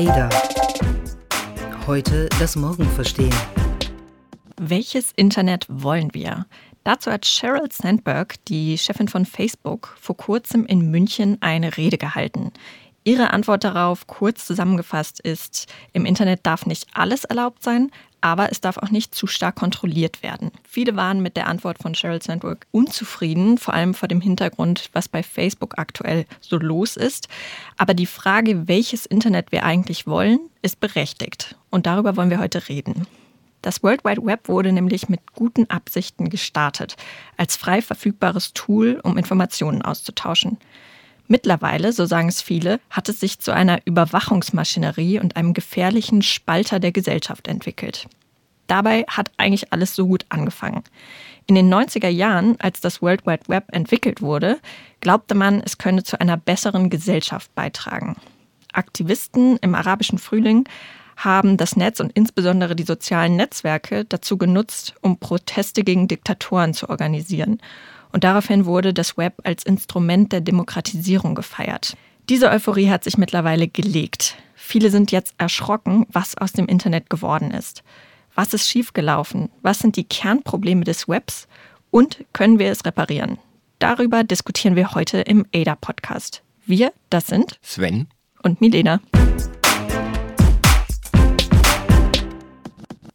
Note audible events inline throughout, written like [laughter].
Ada. Heute das Morgen verstehen. Welches Internet wollen wir? Dazu hat Sheryl Sandberg, die Chefin von Facebook, vor kurzem in München eine Rede gehalten. Ihre Antwort darauf, kurz zusammengefasst, ist, im Internet darf nicht alles erlaubt sein, aber es darf auch nicht zu stark kontrolliert werden. Viele waren mit der Antwort von Sheryl Sandberg unzufrieden, vor allem vor dem Hintergrund, was bei Facebook aktuell so los ist. Aber die Frage, welches Internet wir eigentlich wollen, ist berechtigt. Und darüber wollen wir heute reden. Das World Wide Web wurde nämlich mit guten Absichten gestartet, als frei verfügbares Tool, um Informationen auszutauschen. Mittlerweile, so sagen es viele, hat es sich zu einer Überwachungsmaschinerie und einem gefährlichen Spalter der Gesellschaft entwickelt. Dabei hat eigentlich alles so gut angefangen. In den 90er Jahren, als das World Wide Web entwickelt wurde, glaubte man, es könne zu einer besseren Gesellschaft beitragen. Aktivisten im arabischen Frühling haben das Netz und insbesondere die sozialen Netzwerke dazu genutzt, um Proteste gegen Diktatoren zu organisieren und daraufhin wurde das Web als Instrument der Demokratisierung gefeiert. Diese Euphorie hat sich mittlerweile gelegt. Viele sind jetzt erschrocken, was aus dem Internet geworden ist. Was ist schiefgelaufen? Was sind die Kernprobleme des Webs? Und können wir es reparieren? Darüber diskutieren wir heute im ADA-Podcast. Wir, das sind Sven und Milena.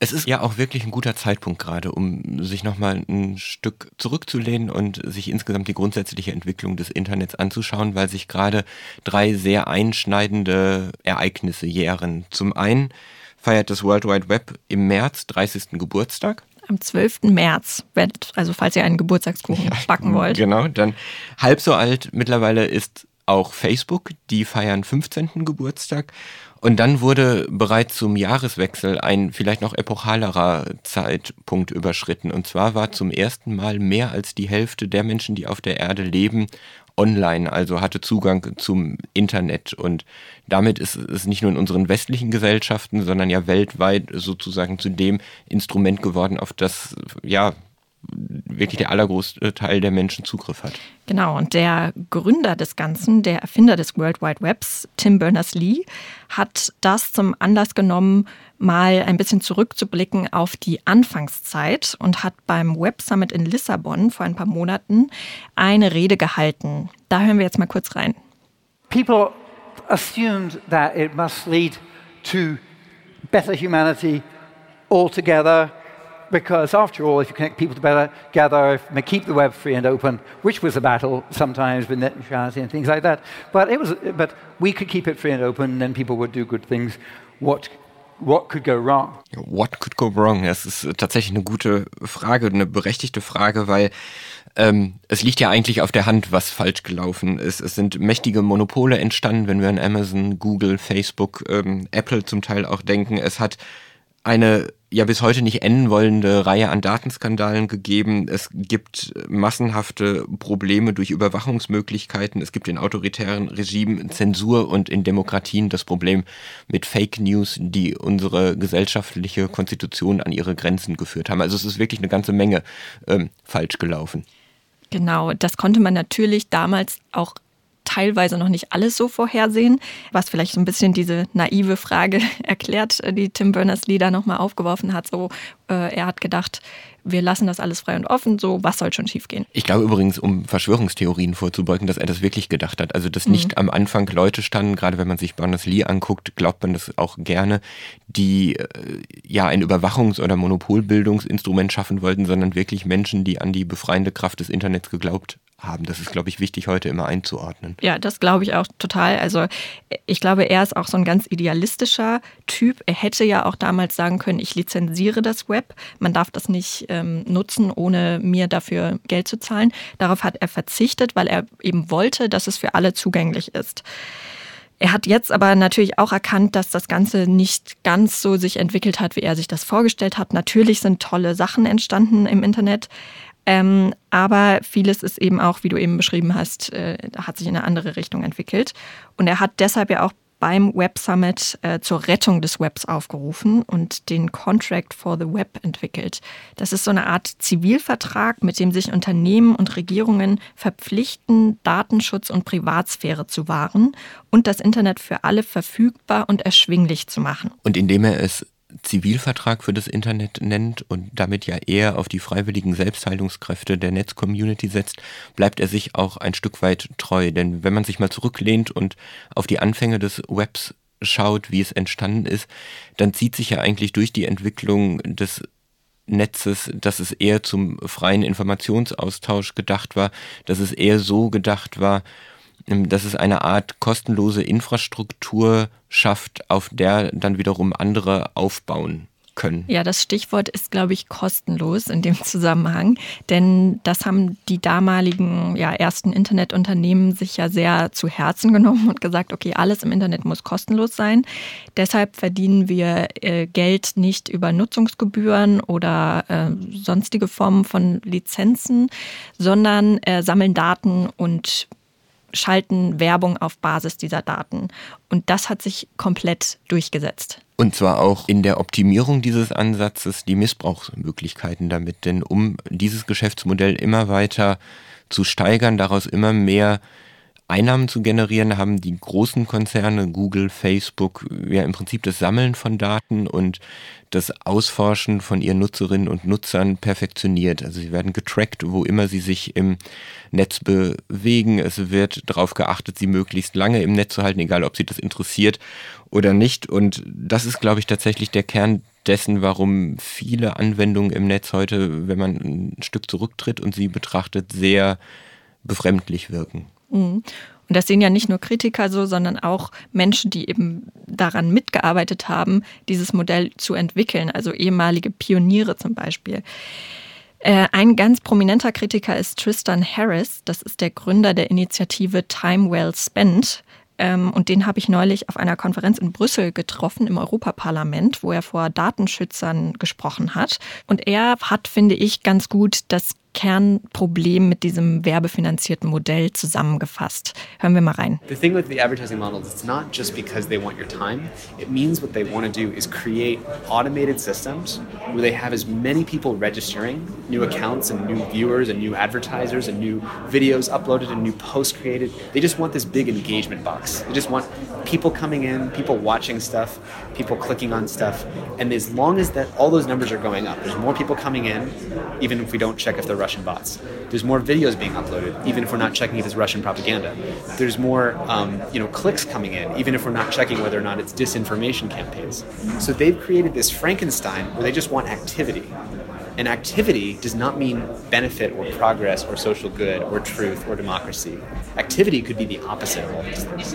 Es ist ja auch wirklich ein guter Zeitpunkt gerade, um sich nochmal ein Stück zurückzulehnen und sich insgesamt die grundsätzliche Entwicklung des Internets anzuschauen, weil sich gerade drei sehr einschneidende Ereignisse jähren. Zum einen feiert das World Wide Web im März 30. Geburtstag. Am 12. März, also falls ihr einen Geburtstagskuchen ja, backen wollt. Genau, dann halb so alt mittlerweile ist auch Facebook, die feiern 15. Geburtstag. Und dann wurde bereits zum Jahreswechsel ein vielleicht noch epochalerer Zeitpunkt überschritten. Und zwar war zum ersten Mal mehr als die Hälfte der Menschen, die auf der Erde leben, online, also hatte Zugang zum Internet. Und damit ist es nicht nur in unseren westlichen Gesellschaften, sondern ja weltweit sozusagen zu dem Instrument geworden, auf das ja wirklich der allergrößte Teil der Menschen Zugriff hat. Genau, und der Gründer des Ganzen, der Erfinder des World Wide Webs, Tim Berners-Lee, hat das zum Anlass genommen, mal ein bisschen zurückzublicken auf die Anfangszeit und hat beim Web Summit in Lissabon vor ein paar Monaten eine Rede gehalten. Da hören wir jetzt mal kurz rein. People assumed that it must lead to better humanity altogether because after all, if you connect people together, keep the web free and open, which was a battle sometimes with net neutrality and things like that. But it was, but we could keep it free and open, and then people would do good things. What What could go wrong? What could go wrong? Das ist tatsächlich eine gute Frage, eine berechtigte Frage, weil ähm, es liegt ja eigentlich auf der Hand, was falsch gelaufen ist. Es sind mächtige Monopole entstanden, wenn wir an Amazon, Google, Facebook, ähm, Apple zum Teil auch denken. Es hat eine ja bis heute nicht enden wollende Reihe an Datenskandalen gegeben. Es gibt massenhafte Probleme durch Überwachungsmöglichkeiten. Es gibt in autoritären Regimen Zensur und in Demokratien das Problem mit Fake News, die unsere gesellschaftliche Konstitution an ihre Grenzen geführt haben. Also es ist wirklich eine ganze Menge ähm, falsch gelaufen. Genau, das konnte man natürlich damals auch teilweise noch nicht alles so vorhersehen, was vielleicht so ein bisschen diese naive Frage [laughs] erklärt, die Tim Berners-Lee da nochmal aufgeworfen hat. So, äh, er hat gedacht, wir lassen das alles frei und offen, so was soll schon schiefgehen. Ich glaube übrigens, um Verschwörungstheorien vorzubeugen, dass er das wirklich gedacht hat. Also, dass mhm. nicht am Anfang Leute standen, gerade wenn man sich Berners-Lee anguckt, glaubt man das auch gerne, die äh, ja ein Überwachungs- oder Monopolbildungsinstrument schaffen wollten, sondern wirklich Menschen, die an die befreiende Kraft des Internets geglaubt haben. Das ist, glaube ich, wichtig heute immer einzuordnen. Ja, das glaube ich auch total. Also ich glaube, er ist auch so ein ganz idealistischer Typ. Er hätte ja auch damals sagen können, ich lizenziere das Web. Man darf das nicht ähm, nutzen, ohne mir dafür Geld zu zahlen. Darauf hat er verzichtet, weil er eben wollte, dass es für alle zugänglich ist. Er hat jetzt aber natürlich auch erkannt, dass das Ganze nicht ganz so sich entwickelt hat, wie er sich das vorgestellt hat. Natürlich sind tolle Sachen entstanden im Internet, ähm, aber vieles ist eben auch, wie du eben beschrieben hast, äh, hat sich in eine andere Richtung entwickelt. Und er hat deshalb ja auch beim Web Summit äh, zur Rettung des Webs aufgerufen und den Contract for the Web entwickelt. Das ist so eine Art Zivilvertrag, mit dem sich Unternehmen und Regierungen verpflichten, Datenschutz und Privatsphäre zu wahren und das Internet für alle verfügbar und erschwinglich zu machen. Und indem er es Zivilvertrag für das Internet nennt und damit ja eher auf die freiwilligen Selbstheilungskräfte der Netzcommunity setzt, bleibt er sich auch ein Stück weit treu. Denn wenn man sich mal zurücklehnt und auf die Anfänge des Webs schaut, wie es entstanden ist, dann zieht sich ja eigentlich durch die Entwicklung des Netzes, dass es eher zum freien Informationsaustausch gedacht war, dass es eher so gedacht war, dass es eine Art kostenlose Infrastruktur schafft, auf der dann wiederum andere aufbauen können. Ja, das Stichwort ist, glaube ich, kostenlos in dem Zusammenhang, denn das haben die damaligen ja, ersten Internetunternehmen sich ja sehr zu Herzen genommen und gesagt, okay, alles im Internet muss kostenlos sein. Deshalb verdienen wir äh, Geld nicht über Nutzungsgebühren oder äh, sonstige Formen von Lizenzen, sondern äh, sammeln Daten und schalten Werbung auf Basis dieser Daten. Und das hat sich komplett durchgesetzt. Und zwar auch in der Optimierung dieses Ansatzes die Missbrauchsmöglichkeiten damit. Denn um dieses Geschäftsmodell immer weiter zu steigern, daraus immer mehr Einnahmen zu generieren, haben die großen Konzerne, Google, Facebook, ja im Prinzip das Sammeln von Daten und das Ausforschen von ihren Nutzerinnen und Nutzern perfektioniert. Also sie werden getrackt, wo immer sie sich im Netz bewegen. Es wird darauf geachtet, sie möglichst lange im Netz zu halten, egal ob sie das interessiert oder nicht. Und das ist, glaube ich, tatsächlich der Kern dessen, warum viele Anwendungen im Netz heute, wenn man ein Stück zurücktritt und sie betrachtet, sehr befremdlich wirken. Mhm. Und das sehen ja nicht nur Kritiker so, sondern auch Menschen, die eben daran mitgearbeitet haben, dieses Modell zu entwickeln, also ehemalige Pioniere zum Beispiel. Äh, ein ganz prominenter Kritiker ist Tristan Harris. Das ist der Gründer der Initiative Time Well Spent. Ähm, und den habe ich neulich auf einer Konferenz in Brüssel getroffen im Europaparlament, wo er vor Datenschützern gesprochen hat. Und er hat, finde ich, ganz gut das Kernproblem mit diesem werbefinanzierten Modell zusammengefasst. Hören wir mal rein. The thing with the advertising models, it's not just because they want your time. It means what they want to do is create automated systems where they have as many people registering new accounts and new viewers and new advertisers and new videos uploaded and new posts created. They just want this big engagement box. They just want people coming in, people watching stuff, people clicking on stuff. And as long as that all those numbers are going up, there's more people coming in, even if we don't check if they're Russian bots. There's more videos being uploaded, even if we're not checking if it's Russian propaganda. There's more, um, you know, clicks coming in, even if we're not checking whether or not it's disinformation campaigns. So they've created this Frankenstein where they just want activity. And activity does not mean benefit or progress or social good or truth or democracy. Activity could be the opposite of all these things.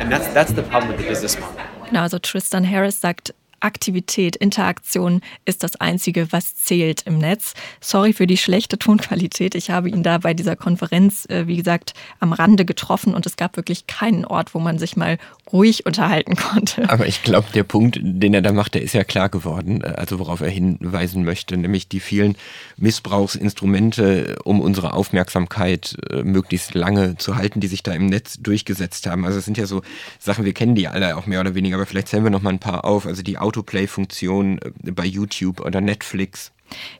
And that's, that's the problem with the business model. Genau, also Tristan Harris sagt, Aktivität, Interaktion ist das Einzige, was zählt im Netz. Sorry für die schlechte Tonqualität. Ich habe ihn da bei dieser Konferenz, äh, wie gesagt, am Rande getroffen und es gab wirklich keinen Ort, wo man sich mal ruhig unterhalten konnte. Aber ich glaube, der Punkt, den er da macht, der ist ja klar geworden, äh, also worauf er hinweisen möchte, nämlich die vielen Missbrauchsinstrumente, um unsere Aufmerksamkeit äh, möglichst lange zu halten, die sich da im Netz durchgesetzt haben. Also es sind ja so Sachen, wir kennen die alle auch mehr oder weniger, aber vielleicht zählen wir noch mal ein paar auf. Also die Autoplay-Funktion äh, bei YouTube oder Netflix.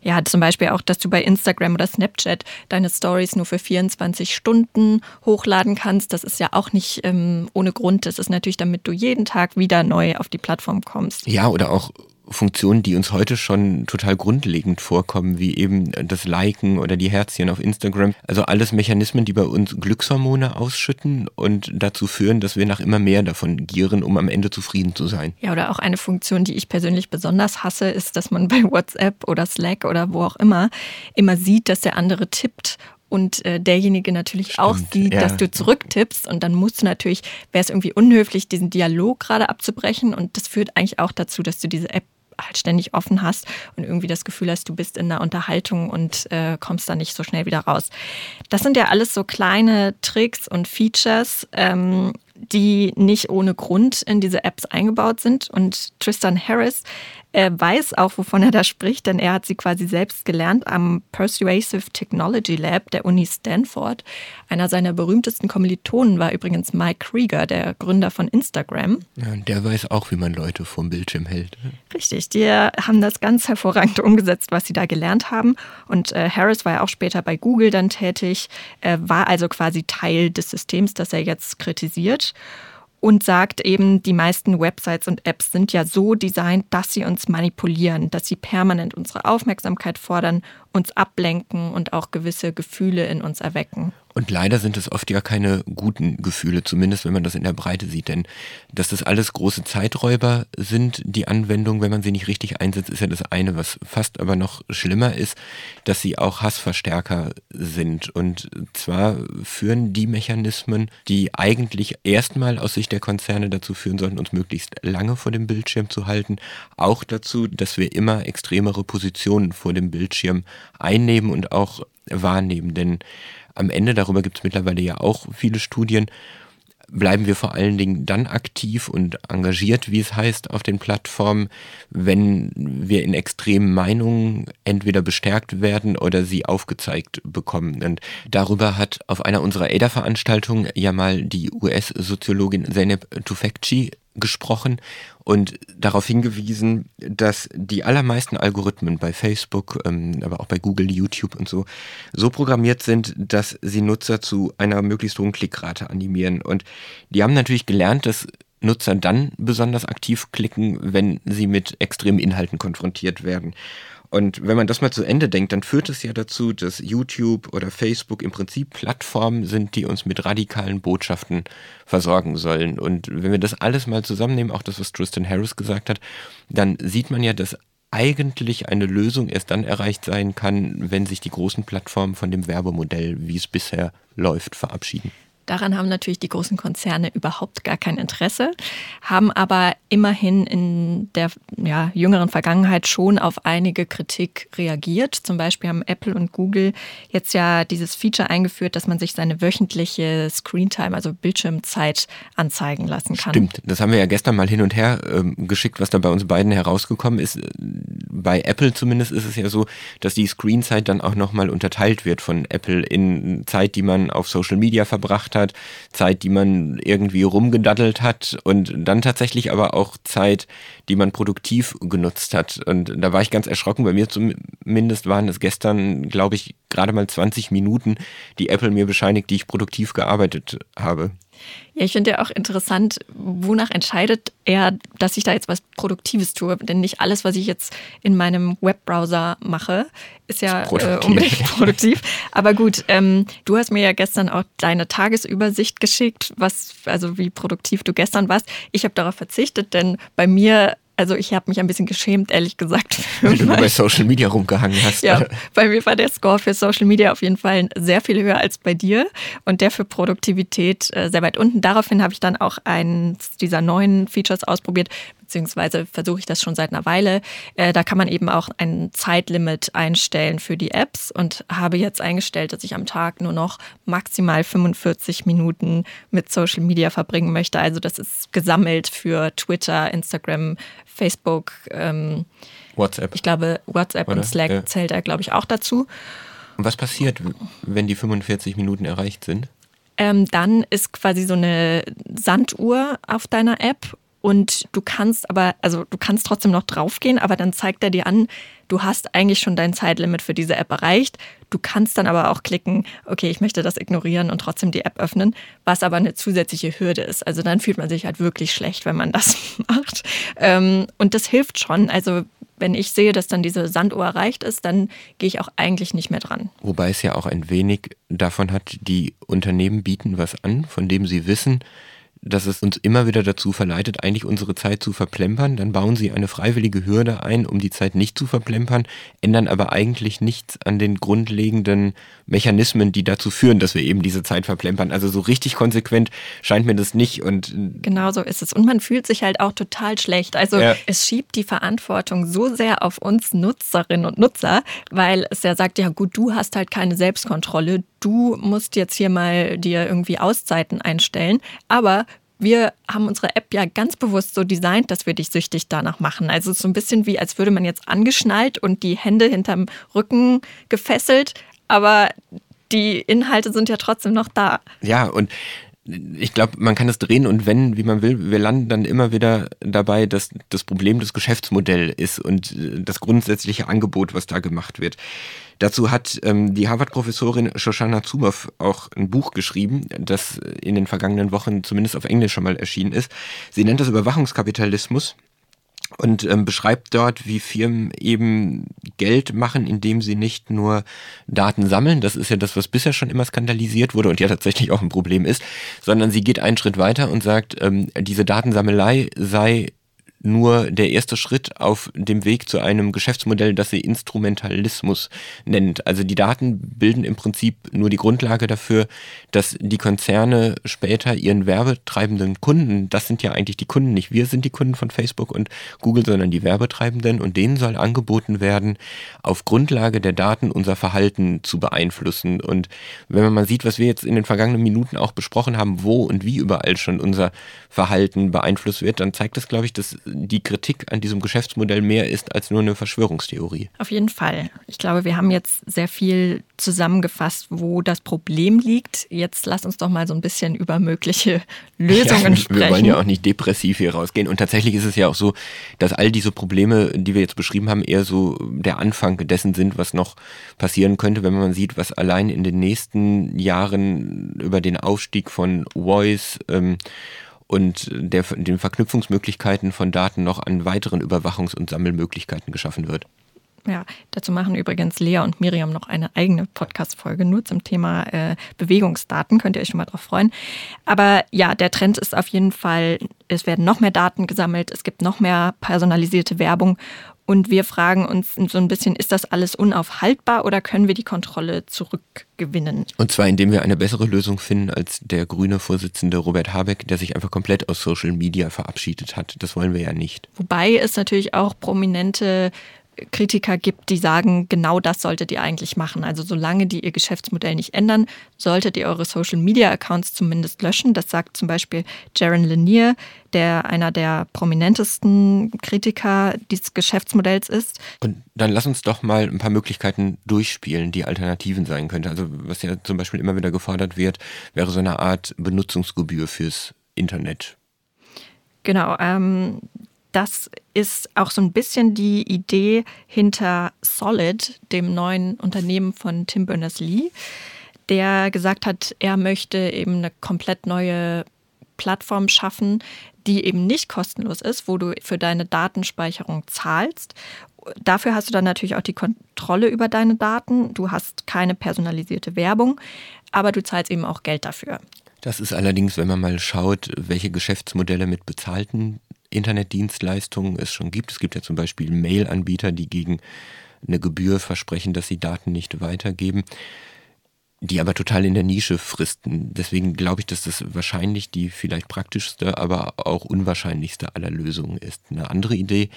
Ja, zum Beispiel auch, dass du bei Instagram oder Snapchat deine Stories nur für 24 Stunden hochladen kannst. Das ist ja auch nicht ähm, ohne Grund. Das ist natürlich, damit du jeden Tag wieder neu auf die Plattform kommst. Ja, oder auch Funktionen, die uns heute schon total grundlegend vorkommen, wie eben das Liken oder die Herzchen auf Instagram. Also alles Mechanismen, die bei uns Glückshormone ausschütten und dazu führen, dass wir nach immer mehr davon gieren, um am Ende zufrieden zu sein. Ja, oder auch eine Funktion, die ich persönlich besonders hasse, ist, dass man [laughs] bei WhatsApp oder Slack oder wo auch immer immer sieht, dass der andere tippt und äh, derjenige natürlich Stimmt, auch sieht, ja. dass du zurücktippst und dann musst du natürlich, wäre es irgendwie unhöflich, diesen Dialog gerade abzubrechen und das führt eigentlich auch dazu, dass du diese App halt ständig offen hast und irgendwie das Gefühl hast, du bist in einer Unterhaltung und äh, kommst da nicht so schnell wieder raus. Das sind ja alles so kleine Tricks und Features, ähm, die nicht ohne Grund in diese Apps eingebaut sind. Und Tristan Harris er weiß auch, wovon er da spricht, denn er hat sie quasi selbst gelernt am Persuasive Technology Lab der Uni Stanford. Einer seiner berühmtesten Kommilitonen war übrigens Mike Krieger, der Gründer von Instagram. Ja, der weiß auch, wie man Leute vom Bildschirm hält. Richtig, die haben das ganz hervorragend [laughs] umgesetzt, was sie da gelernt haben. Und äh, Harris war ja auch später bei Google dann tätig, äh, war also quasi Teil des Systems, das er jetzt kritisiert und sagt eben, die meisten Websites und Apps sind ja so designt, dass sie uns manipulieren, dass sie permanent unsere Aufmerksamkeit fordern, uns ablenken und auch gewisse Gefühle in uns erwecken. Und leider sind es oft ja keine guten Gefühle, zumindest wenn man das in der Breite sieht. Denn dass das alles große Zeiträuber sind, die Anwendung, wenn man sie nicht richtig einsetzt, ist ja das eine. Was fast aber noch schlimmer ist, dass sie auch Hassverstärker sind. Und zwar führen die Mechanismen, die eigentlich erstmal aus Sicht der Konzerne dazu führen sollten, uns möglichst lange vor dem Bildschirm zu halten, auch dazu, dass wir immer extremere Positionen vor dem Bildschirm einnehmen und auch wahrnehmen. Denn am Ende, darüber gibt es mittlerweile ja auch viele Studien, bleiben wir vor allen Dingen dann aktiv und engagiert, wie es heißt, auf den Plattformen, wenn wir in extremen Meinungen entweder bestärkt werden oder sie aufgezeigt bekommen. Und darüber hat auf einer unserer ADA-Veranstaltungen ja mal die US-Soziologin Zeynep Tufekci gesprochen und darauf hingewiesen, dass die allermeisten Algorithmen bei Facebook, ähm, aber auch bei Google, YouTube und so, so programmiert sind, dass sie Nutzer zu einer möglichst hohen Klickrate animieren. Und die haben natürlich gelernt, dass Nutzer dann besonders aktiv klicken, wenn sie mit extremen Inhalten konfrontiert werden. Und wenn man das mal zu Ende denkt, dann führt es ja dazu, dass YouTube oder Facebook im Prinzip Plattformen sind, die uns mit radikalen Botschaften versorgen sollen. Und wenn wir das alles mal zusammennehmen, auch das, was Tristan Harris gesagt hat, dann sieht man ja, dass eigentlich eine Lösung erst dann erreicht sein kann, wenn sich die großen Plattformen von dem Werbemodell, wie es bisher läuft, verabschieden. Daran haben natürlich die großen Konzerne überhaupt gar kein Interesse, haben aber immerhin in der ja, jüngeren Vergangenheit schon auf einige Kritik reagiert. Zum Beispiel haben Apple und Google jetzt ja dieses Feature eingeführt, dass man sich seine wöchentliche Screentime, also Bildschirmzeit, anzeigen lassen kann. Stimmt, das haben wir ja gestern mal hin und her ähm, geschickt, was da bei uns beiden herausgekommen ist. Bei Apple zumindest ist es ja so, dass die Screenzeit dann auch nochmal unterteilt wird von Apple in Zeit, die man auf Social Media verbracht hat hat, Zeit, die man irgendwie rumgedaddelt hat und dann tatsächlich aber auch Zeit, die man produktiv genutzt hat. Und da war ich ganz erschrocken. Bei mir zumindest waren es gestern, glaube ich, gerade mal 20 Minuten, die Apple mir bescheinigt, die ich produktiv gearbeitet habe. Ja, ich finde ja auch interessant, wonach entscheidet er, dass ich da jetzt was Produktives tue. Denn nicht alles, was ich jetzt in meinem Webbrowser mache, ist ja ist äh, unbedingt [laughs] produktiv. Aber gut, ähm, du hast mir ja gestern auch deine Tagesübersicht geschickt, was, also wie produktiv du gestern warst. Ich habe darauf verzichtet, denn bei mir also ich habe mich ein bisschen geschämt, ehrlich gesagt. Weil du nur bei Social Media rumgehangen hast. Ja, bei mir war der Score für Social Media auf jeden Fall sehr viel höher als bei dir und der für Produktivität äh, sehr weit unten. Daraufhin habe ich dann auch eins dieser neuen Features ausprobiert, beziehungsweise versuche ich das schon seit einer Weile. Äh, da kann man eben auch ein Zeitlimit einstellen für die Apps und habe jetzt eingestellt, dass ich am Tag nur noch maximal 45 Minuten mit Social Media verbringen möchte. Also das ist gesammelt für Twitter, Instagram, Facebook. Ähm, WhatsApp. Ich glaube, WhatsApp Oder? und Slack ja. zählt da, glaube ich, auch dazu. Und was passiert, wenn die 45 Minuten erreicht sind? Ähm, dann ist quasi so eine Sanduhr auf deiner App und du kannst aber, also du kannst trotzdem noch draufgehen, aber dann zeigt er dir an, du hast eigentlich schon dein Zeitlimit für diese App erreicht. Du kannst dann aber auch klicken, okay, ich möchte das ignorieren und trotzdem die App öffnen, was aber eine zusätzliche Hürde ist. Also dann fühlt man sich halt wirklich schlecht, wenn man [laughs] das macht. Ähm, und das hilft schon. Also wenn ich sehe, dass dann diese Sanduhr erreicht ist, dann gehe ich auch eigentlich nicht mehr dran. Wobei es ja auch ein wenig davon hat, die Unternehmen bieten was an, von dem sie wissen, dass es uns immer wieder dazu verleitet, eigentlich unsere Zeit zu verplempern. Dann bauen sie eine freiwillige Hürde ein, um die Zeit nicht zu verplempern, ändern aber eigentlich nichts an den grundlegenden Mechanismen, die dazu führen, dass wir eben diese Zeit verplempern. Also so richtig konsequent scheint mir das nicht. Und genau so ist es. Und man fühlt sich halt auch total schlecht. Also ja. es schiebt die Verantwortung so sehr auf uns Nutzerinnen und Nutzer, weil es ja sagt, ja gut, du hast halt keine Selbstkontrolle, du musst jetzt hier mal dir irgendwie Auszeiten einstellen. Aber wir haben unsere App ja ganz bewusst so designt, dass wir dich süchtig danach machen. Also so ein bisschen wie, als würde man jetzt angeschnallt und die Hände hinterm Rücken gefesselt, aber die Inhalte sind ja trotzdem noch da. Ja, und ich glaube, man kann es drehen und wenden, wie man will. Wir landen dann immer wieder dabei, dass das Problem das Geschäftsmodell ist und das grundsätzliche Angebot, was da gemacht wird. Dazu hat ähm, die Harvard-Professorin Shoshana Zuboff auch ein Buch geschrieben, das in den vergangenen Wochen zumindest auf Englisch schon mal erschienen ist. Sie nennt das Überwachungskapitalismus und ähm, beschreibt dort, wie Firmen eben Geld machen, indem sie nicht nur Daten sammeln, das ist ja das, was bisher schon immer skandalisiert wurde und ja tatsächlich auch ein Problem ist, sondern sie geht einen Schritt weiter und sagt, ähm, diese Datensammelei sei nur der erste Schritt auf dem Weg zu einem Geschäftsmodell, das sie Instrumentalismus nennt. Also die Daten bilden im Prinzip nur die Grundlage dafür, dass die Konzerne später ihren werbetreibenden Kunden, das sind ja eigentlich die Kunden, nicht wir sind die Kunden von Facebook und Google, sondern die Werbetreibenden und denen soll angeboten werden, auf Grundlage der Daten unser Verhalten zu beeinflussen. Und wenn man mal sieht, was wir jetzt in den vergangenen Minuten auch besprochen haben, wo und wie überall schon unser Verhalten beeinflusst wird, dann zeigt das, glaube ich, dass die Kritik an diesem Geschäftsmodell mehr ist als nur eine Verschwörungstheorie. Auf jeden Fall. Ich glaube, wir haben jetzt sehr viel zusammengefasst, wo das Problem liegt. Jetzt lass uns doch mal so ein bisschen über mögliche Lösungen ja, sprechen. Wir wollen ja auch nicht depressiv hier rausgehen. Und tatsächlich ist es ja auch so, dass all diese Probleme, die wir jetzt beschrieben haben, eher so der Anfang dessen sind, was noch passieren könnte, wenn man sieht, was allein in den nächsten Jahren über den Aufstieg von Voice ähm, und der, den Verknüpfungsmöglichkeiten von Daten noch an weiteren Überwachungs- und Sammelmöglichkeiten geschaffen wird. Ja, dazu machen übrigens Lea und Miriam noch eine eigene Podcast-Folge nur zum Thema äh, Bewegungsdaten. Könnt ihr euch schon mal drauf freuen. Aber ja, der Trend ist auf jeden Fall, es werden noch mehr Daten gesammelt, es gibt noch mehr personalisierte Werbung und wir fragen uns so ein bisschen, ist das alles unaufhaltbar oder können wir die Kontrolle zurückgewinnen? Und zwar indem wir eine bessere Lösung finden als der grüne Vorsitzende Robert Habeck, der sich einfach komplett aus Social Media verabschiedet hat. Das wollen wir ja nicht. Wobei es natürlich auch prominente Kritiker gibt, die sagen, genau das solltet ihr eigentlich machen. Also solange die ihr Geschäftsmodell nicht ändern, solltet ihr eure Social-Media-Accounts zumindest löschen. Das sagt zum Beispiel Jaron Lanier, der einer der prominentesten Kritiker dieses Geschäftsmodells ist. Und dann lass uns doch mal ein paar Möglichkeiten durchspielen, die Alternativen sein könnte. Also was ja zum Beispiel immer wieder gefordert wird, wäre so eine Art Benutzungsgebühr fürs Internet. Genau, ähm, das ist auch so ein bisschen die Idee hinter Solid, dem neuen Unternehmen von Tim Berners-Lee, der gesagt hat, er möchte eben eine komplett neue Plattform schaffen, die eben nicht kostenlos ist, wo du für deine Datenspeicherung zahlst. Dafür hast du dann natürlich auch die Kontrolle über deine Daten. Du hast keine personalisierte Werbung, aber du zahlst eben auch Geld dafür. Das ist allerdings, wenn man mal schaut, welche Geschäftsmodelle mit bezahlten Internetdienstleistungen es schon gibt. Es gibt ja zum Beispiel Mail-Anbieter, die gegen eine Gebühr versprechen, dass sie Daten nicht weitergeben die aber total in der Nische fristen. Deswegen glaube ich, dass das wahrscheinlich die vielleicht praktischste, aber auch unwahrscheinlichste aller Lösungen ist. Eine andere Idee,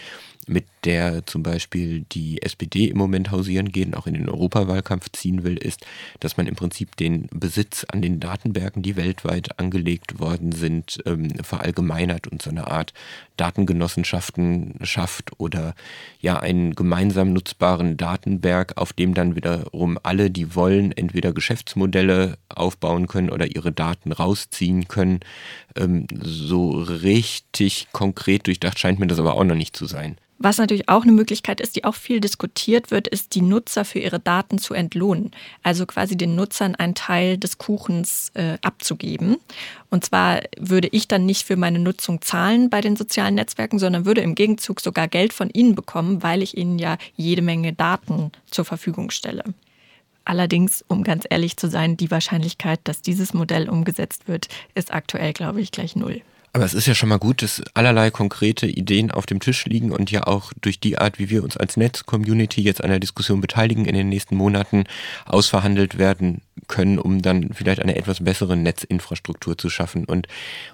mit der zum Beispiel die SPD im Moment hausieren geht und auch in den Europawahlkampf ziehen will, ist, dass man im Prinzip den Besitz an den Datenbergen, die weltweit angelegt worden sind, ähm, verallgemeinert und so eine Art Datengenossenschaften schafft oder ja einen gemeinsam nutzbaren Datenberg, auf dem dann wiederum alle, die wollen, entweder Geschäftsmodelle aufbauen können oder ihre Daten rausziehen können. Ähm, so richtig konkret durchdacht scheint mir das aber auch noch nicht zu sein. Was natürlich auch eine Möglichkeit ist, die auch viel diskutiert wird, ist, die Nutzer für ihre Daten zu entlohnen. Also quasi den Nutzern einen Teil des Kuchens äh, abzugeben. Und zwar würde ich dann nicht für meine Nutzung zahlen bei den sozialen Netzwerken, sondern würde im Gegenzug sogar Geld von ihnen bekommen, weil ich ihnen ja jede Menge Daten zur Verfügung stelle. Allerdings, um ganz ehrlich zu sein, die Wahrscheinlichkeit, dass dieses Modell umgesetzt wird, ist aktuell, glaube ich, gleich null. Aber es ist ja schon mal gut, dass allerlei konkrete Ideen auf dem Tisch liegen und ja auch durch die Art, wie wir uns als Netz-Community jetzt an der Diskussion beteiligen, in den nächsten Monaten ausverhandelt werden können, um dann vielleicht eine etwas bessere Netzinfrastruktur zu schaffen. Und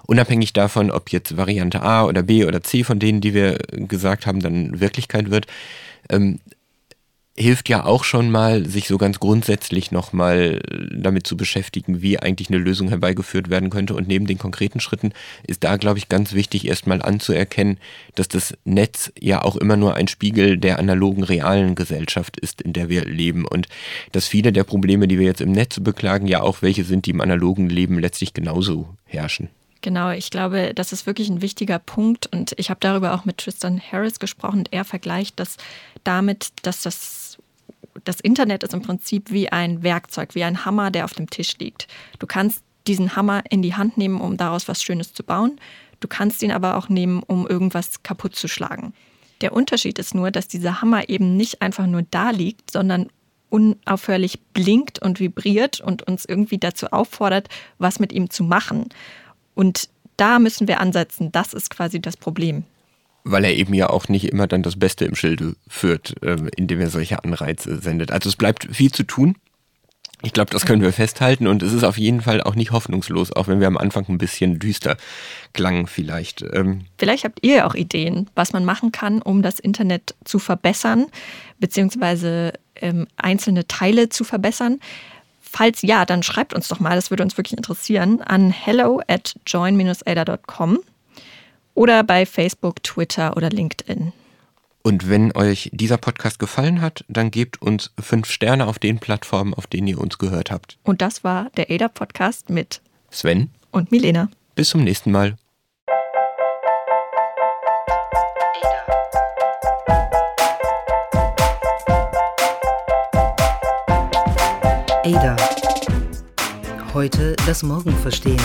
unabhängig davon, ob jetzt Variante A oder B oder C von denen, die wir gesagt haben, dann Wirklichkeit wird, ähm, hilft ja auch schon mal, sich so ganz grundsätzlich nochmal damit zu beschäftigen, wie eigentlich eine Lösung herbeigeführt werden könnte. Und neben den konkreten Schritten ist da, glaube ich, ganz wichtig, erstmal anzuerkennen, dass das Netz ja auch immer nur ein Spiegel der analogen, realen Gesellschaft ist, in der wir leben. Und dass viele der Probleme, die wir jetzt im Netz beklagen, ja auch welche sind, die im analogen Leben letztlich genauso herrschen. Genau, ich glaube, das ist wirklich ein wichtiger Punkt und ich habe darüber auch mit Tristan Harris gesprochen und er vergleicht das damit, dass das, das Internet ist im Prinzip wie ein Werkzeug, wie ein Hammer, der auf dem Tisch liegt. Du kannst diesen Hammer in die Hand nehmen, um daraus was Schönes zu bauen. Du kannst ihn aber auch nehmen, um irgendwas kaputt zu schlagen. Der Unterschied ist nur, dass dieser Hammer eben nicht einfach nur da liegt, sondern unaufhörlich blinkt und vibriert und uns irgendwie dazu auffordert, was mit ihm zu machen. Und da müssen wir ansetzen. Das ist quasi das Problem. Weil er eben ja auch nicht immer dann das Beste im Schilde führt, ähm, indem er solche Anreize sendet. Also es bleibt viel zu tun. Ich glaube, das können wir festhalten und es ist auf jeden Fall auch nicht hoffnungslos, auch wenn wir am Anfang ein bisschen düster klangen vielleicht. Ähm vielleicht habt ihr ja auch Ideen, was man machen kann, um das Internet zu verbessern, beziehungsweise ähm, einzelne Teile zu verbessern. Falls ja, dann schreibt uns doch mal, das würde uns wirklich interessieren, an hello at join-ada.com oder bei Facebook, Twitter oder LinkedIn. Und wenn euch dieser Podcast gefallen hat, dann gebt uns fünf Sterne auf den Plattformen, auf denen ihr uns gehört habt. Und das war der ADA-Podcast mit Sven und Milena. Bis zum nächsten Mal. Ada. Heute das Morgen verstehen.